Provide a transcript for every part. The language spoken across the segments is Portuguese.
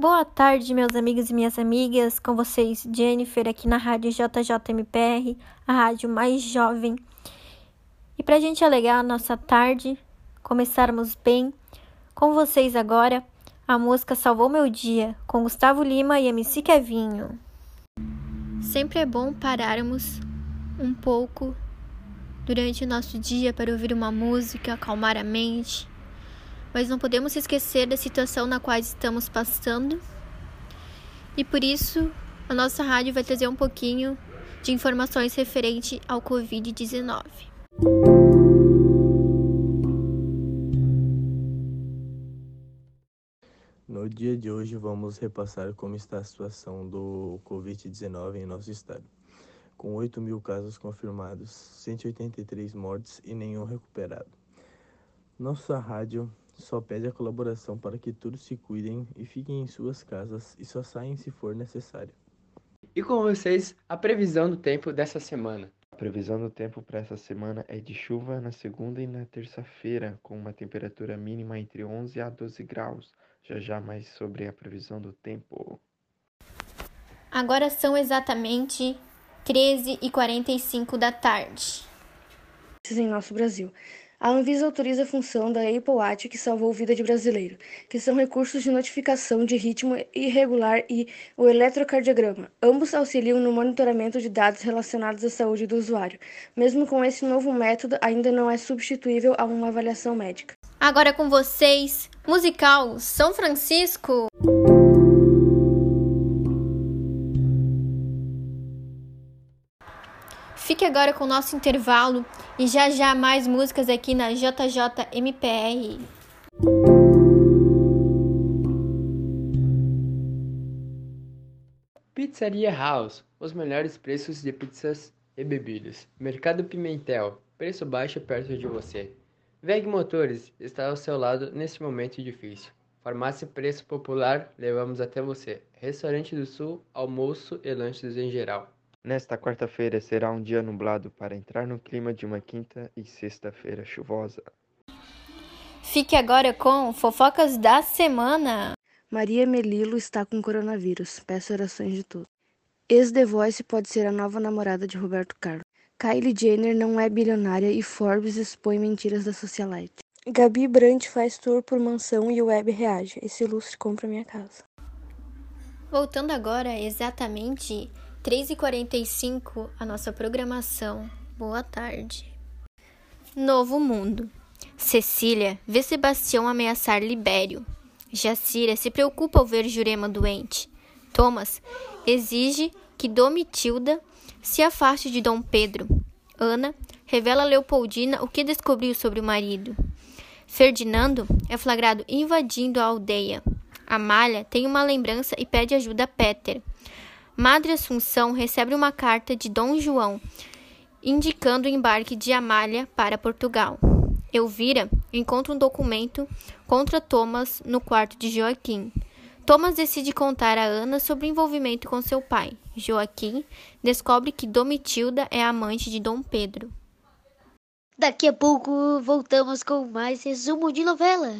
Boa tarde, meus amigos e minhas amigas. Com vocês, Jennifer, aqui na Rádio JJMPR, a rádio mais jovem. E para a gente alegar a nossa tarde, começarmos bem, com vocês agora, a música Salvou Meu Dia, com Gustavo Lima e MC Kevinho. Sempre é bom pararmos um pouco durante o nosso dia para ouvir uma música, acalmar a mente mas não podemos esquecer da situação na qual estamos passando. E por isso, a nossa rádio vai trazer um pouquinho de informações referente ao Covid-19. No dia de hoje, vamos repassar como está a situação do Covid-19 em nosso estado. Com 8 mil casos confirmados, 183 mortes e nenhum recuperado. Nossa rádio só pede a colaboração para que todos se cuidem e fiquem em suas casas e só saem se for necessário. E com vocês, a previsão do tempo dessa semana. A previsão do tempo para essa semana é de chuva na segunda e na terça-feira, com uma temperatura mínima entre 11 a 12 graus. Já já mais sobre a previsão do tempo. Agora são exatamente 13 e 45 da tarde. Em nosso Brasil. A Anvisa autoriza a função da Apple Watch que salvou vida de brasileiro, que são recursos de notificação de ritmo irregular e o eletrocardiograma. Ambos auxiliam no monitoramento de dados relacionados à saúde do usuário. Mesmo com esse novo método, ainda não é substituível a uma avaliação médica. Agora com vocês, musical São Francisco. Agora com o nosso intervalo e já já mais músicas aqui na JJMPR. Pizzaria House, os melhores preços de pizzas e bebidas. Mercado Pimentel, preço baixo perto de você. VEG Motores está ao seu lado nesse momento difícil. Farmácia Preço Popular, levamos até você. Restaurante do Sul, almoço e lanches em geral. Nesta quarta-feira será um dia nublado para entrar no clima de uma quinta e sexta-feira chuvosa. Fique agora com fofocas da semana. Maria Melilo está com coronavírus. Peço orações de todos. Ex-The Voice pode ser a nova namorada de Roberto Carlos. Kylie Jenner não é bilionária e Forbes expõe mentiras da socialite. Gabi Brandt faz tour por mansão e o web reage. Esse lustre compra minha casa. Voltando agora exatamente 3h45, a nossa programação. Boa tarde. Novo Mundo. Cecília vê Sebastião ameaçar Libério. Jacira se preocupa ao ver Jurema doente. Thomas exige que Domitilda se afaste de Dom Pedro. Ana revela a Leopoldina o que descobriu sobre o marido. Ferdinando é flagrado invadindo a aldeia. Amália tem uma lembrança e pede ajuda a Péter. Madre Assunção recebe uma carta de Dom João indicando o embarque de Amália para Portugal. Elvira encontra um documento contra Thomas no quarto de Joaquim. Thomas decide contar a Ana sobre o envolvimento com seu pai. Joaquim descobre que Domitilda é amante de Dom Pedro. Daqui a pouco voltamos com mais resumo de novela.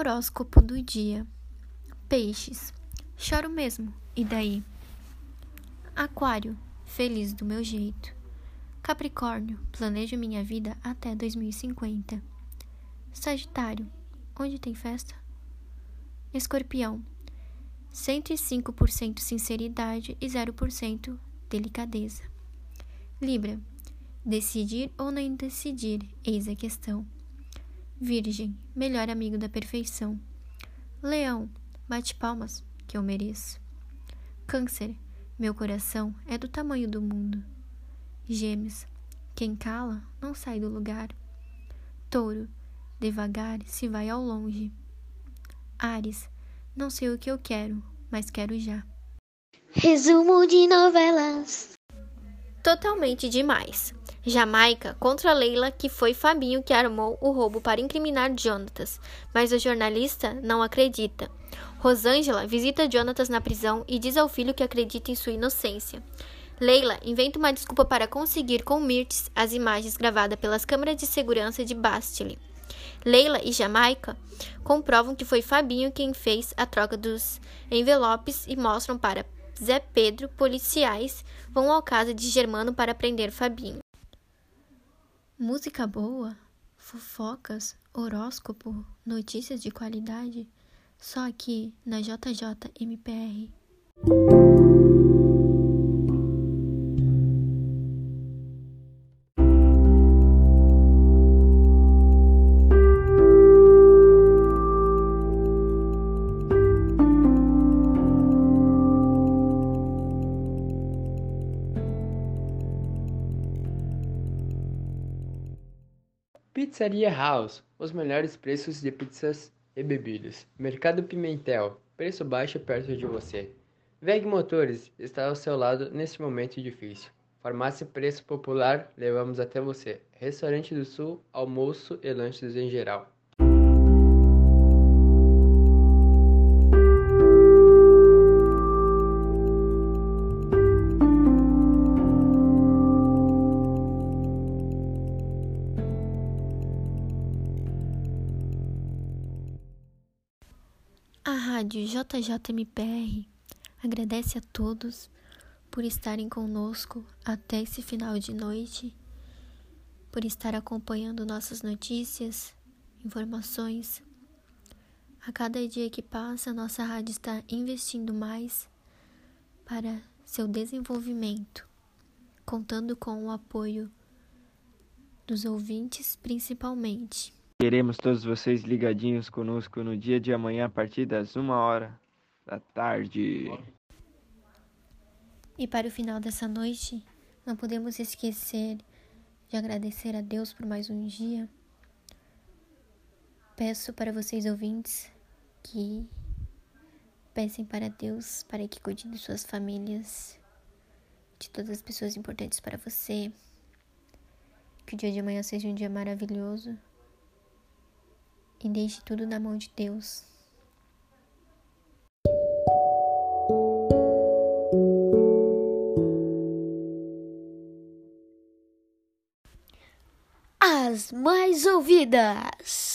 Horóscopo do dia: Peixes. Choro mesmo, e daí? Aquário. Feliz do meu jeito. Capricórnio. Planejo minha vida até 2050. Sagitário. Onde tem festa? Escorpião. 105% sinceridade e 0% delicadeza. Libra. Decidir ou não decidir, eis a questão. Virgem, melhor amigo da perfeição. Leão, bate palmas, que eu mereço. Câncer, meu coração é do tamanho do mundo. Gêmeos, quem cala não sai do lugar. Touro, devagar se vai ao longe. Ares, não sei o que eu quero, mas quero já. Resumo de novelas. Totalmente demais. Jamaica contra Leila, que foi Fabinho que armou o roubo para incriminar Jonatas, mas o jornalista não acredita. Rosângela visita Jonatas na prisão e diz ao filho que acredita em sua inocência. Leila inventa uma desculpa para conseguir com Mirtes as imagens gravadas pelas câmeras de segurança de Bastille. Leila e Jamaica comprovam que foi Fabinho quem fez a troca dos envelopes e mostram para Zé Pedro policiais vão ao casa de Germano para prender Fabinho. Música boa, fofocas, horóscopo, notícias de qualidade, só aqui na JJ Pizzaria House, os melhores preços de pizzas e bebidas. Mercado Pimentel, preço baixo perto de você. VEG Motores está ao seu lado neste momento difícil. Farmácia Preço Popular, levamos até você. Restaurante do Sul, almoço e lanches em geral. JJMPR agradece a todos por estarem conosco até esse final de noite, por estar acompanhando nossas notícias, informações. A cada dia que passa, nossa rádio está investindo mais para seu desenvolvimento, contando com o apoio dos ouvintes principalmente. Queremos todos vocês ligadinhos conosco no dia de amanhã a partir das uma hora da tarde. E para o final dessa noite, não podemos esquecer de agradecer a Deus por mais um dia. Peço para vocês ouvintes que peçam para Deus para que cuide de suas famílias, de todas as pessoas importantes para você. Que o dia de amanhã seja um dia maravilhoso e deixe tudo na mão de Deus. As mais ouvidas.